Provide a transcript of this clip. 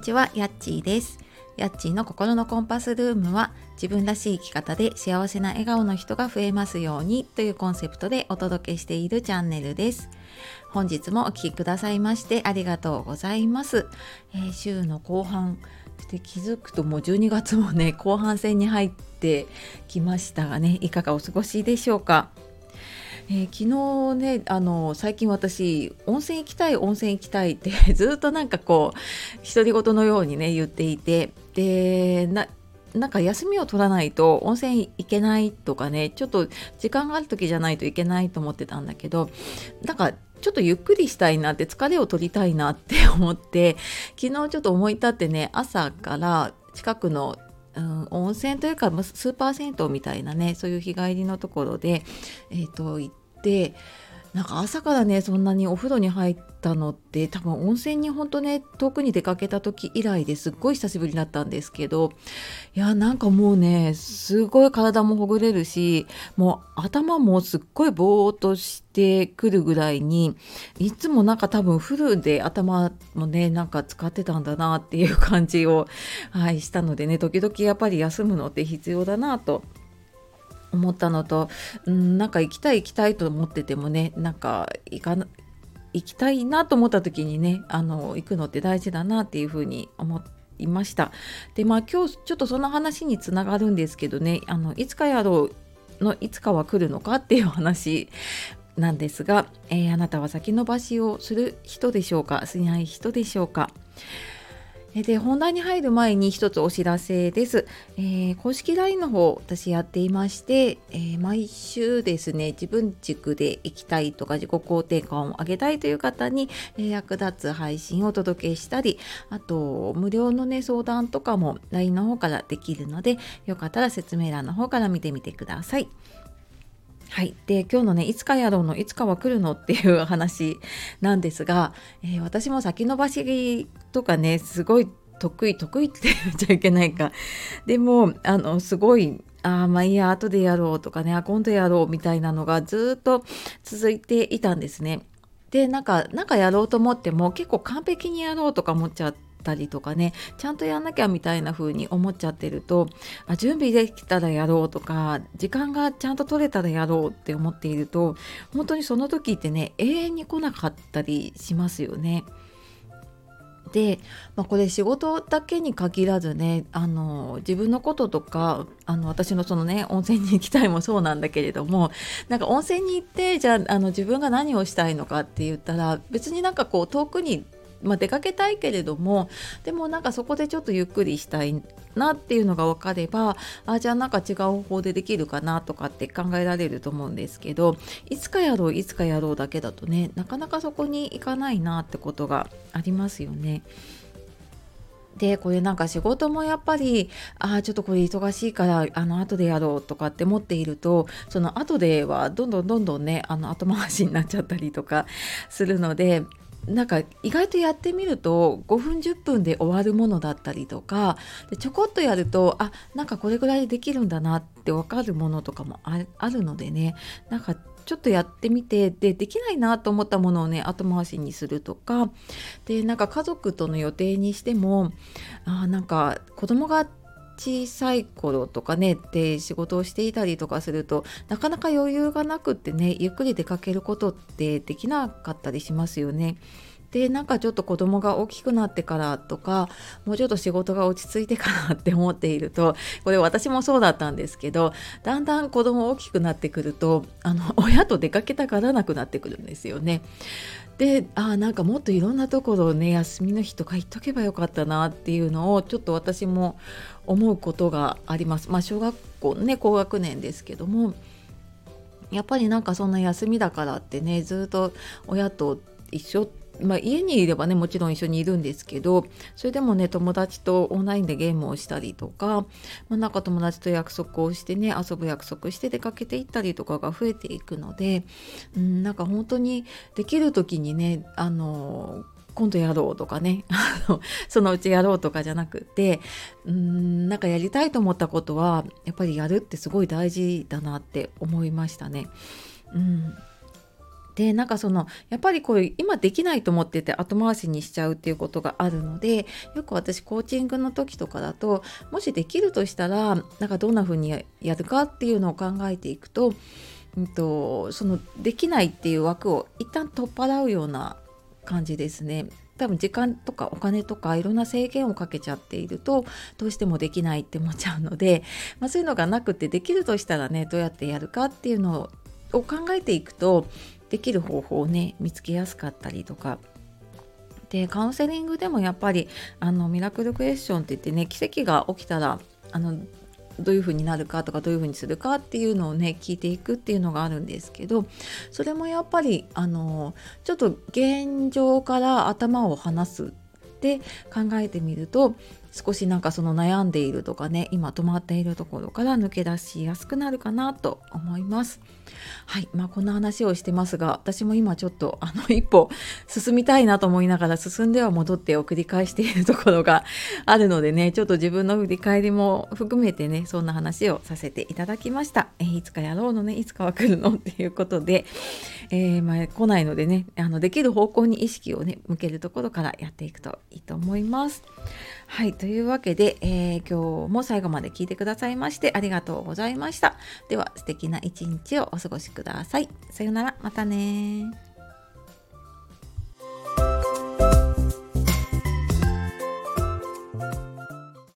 にちは、やっちーです。やっちーの心のコンパスルームは自分らしい生き方で幸せな笑顔の人が増えますようにというコンセプトでお届けしているチャンネルです。本日もお聴きくださいましてありがとうございます。えー、週の後半で気づくともう12月もね後半戦に入ってきましたがねいかがお過ごしでしょうか？えー、昨日ねあの最近私温泉行きたい温泉行きたいって ずっとなんかこう独り言のようにね言っていてでななんか休みを取らないと温泉行けないとかねちょっと時間がある時じゃないといけないと思ってたんだけどなんかちょっとゆっくりしたいなって疲れを取りたいなって 思って昨日ちょっと思い立ってね朝から近くのうん、温泉というかスーパー銭湯みたいなねそういう日帰りのところで、えーと行ってなんか朝からねそんなにお風呂に入ったのって多分温泉にほんとね遠くに出かけた時以来ですっごい久しぶりだったんですけどいやなんかもうねすごい体もほぐれるしもう頭もすっごいぼーっとしてくるぐらいにいつもなんか多分フルで頭もねなんか使ってたんだなっていう感じを、はい、したのでね時々やっぱり休むのって必要だなと思ったのと、うん、なんか行きたい行きたいと思っててもねなんか行かな行きたいなと思った時にねあの行くのって大事だなっていうふうに思いました。でまあ今日ちょっとその話につながるんですけどねあのいつかやろうのいつかは来るのかっていう話なんですが、えー、あなたは先延ばしをする人でしょうかしない人でしょうかで本題に入る前に一つお知らせです、えー、公式 LINE の方私やっていまして、えー、毎週ですね自分軸で行きたいとか自己肯定感を上げたいという方に、えー、役立つ配信をお届けしたりあと無料のね相談とかも LINE の方からできるのでよかったら説明欄の方から見てみてください。はい、で今日のね「いつかやろうのいつかは来るの?」っていう話なんですが、えー、私も先延ばしとかねすごい得意得意って言っちゃいけないかでもあのすごいあまあいいや後でやろうとかね今度やろうみたいなのがずっと続いていたんですね。でなんかなんかやろうと思っても結構完璧にやろうとか思っちゃって。たりとかねちゃんとやんなきゃみたいな風に思っちゃってるとあ準備できたらやろうとか時間がちゃんと取れたらやろうって思っていると本当にその時ってね永遠に来なかったりしますよね。で、まあ、これ仕事だけに限らずねあの自分のこととかあの私のそのね温泉に行きたいもそうなんだけれどもなんか温泉に行ってじゃああの自分が何をしたいのかって言ったら別になんかこう遠くにまあ、出かけたいけれどもでもなんかそこでちょっとゆっくりしたいなっていうのが分かればあじゃあなんか違う方法でできるかなとかって考えられると思うんですけどいつかやろういつかやろうだけだとねなかなかそこに行かないなってことがありますよね。でこれなんか仕事もやっぱりああちょっとこれ忙しいからあの後でやろうとかって思っているとその後ではどんどんどんどんねあの後回しになっちゃったりとかするのでなんか意外とやってみると5分10分で終わるものだったりとかでちょこっとやるとあなんかこれぐらいできるんだなって分かるものとかもあるのでねなんかちょっとやってみてでできないなと思ったものをね後回しにするとかでなんか家族との予定にしてもあなんか子供が小さい頃とかねで仕事をしていたりとかするとなかなか余裕がなくってねゆっくり出かけることってできなかったりしますよね。でなんかちょっと子供が大きくなってからとかもうちょっと仕事が落ち着いてからって思っていると これ私もそうだったんですけどだんだん子供大きくなってくるとあの 親と出かけたがらなくなってくるんですよね。であなんかもっといろんなところをね休みの日とか行っとけばよかったなっていうのをちょっと私も思うことがあります。まあ、小学校ね高学年ですけどもやっぱりなんかそんな休みだからってねずっと親と一緒まあ、家にいればねもちろん一緒にいるんですけどそれでもね友達とオンラインでゲームをしたりとか、まあ、なんか友達と約束をしてね遊ぶ約束して出かけていったりとかが増えていくので、うん、なんか本当にできる時にねあの今度やろうとかね そのうちやろうとかじゃなくてうんなんかやりたいと思ったことはやっぱりやるってすごい大事だなって思いましたね。うんでなんかそのやっぱりこう今できないと思ってて後回しにしちゃうっていうことがあるのでよく私コーチングの時とかだともしできるとしたらなんかどんな風にやるかっていうのを考えていくと,、うんと、そのできないっていう枠を一旦取っ払うような感じですね。多分時間とかお金とかいろんな制限をかけちゃっているとどうしてもできないって思っちゃうので、まあ、そういうのがなくてできるとしたらねどうやってやるかっていうのを考えていくとできる方法をね見つけやすかったりとか。でカウンセリングでもやっぱりあのミラクルクエスチョンって言ってね奇跡が起きたらあのどういう風になるかとかどういう風にするかっていうのをね聞いていくっていうのがあるんですけどそれもやっぱりあのちょっと現状から頭を離すって考えてみると少しなんかその悩んでいるとかね今止まっているところから抜け出しやすくなるかなと思います。はいまあこんな話をしてますが私も今ちょっとあの一歩進みたいなと思いながら進んでは戻ってを繰り返しているところが あるのでねちょっと自分の振り返りも含めてねそんな話をさせていただきました。え、いつかやろうのねいつかは来るのっていうことで、えー、まあ、来ないのでねあのできる方向に意識をね向けるところからやっていくといいと思います。はいというわけで、えー、今日も最後まで聞いてくださいましてありがとうございました。では素敵な一日をお過ごしください。さようならまたね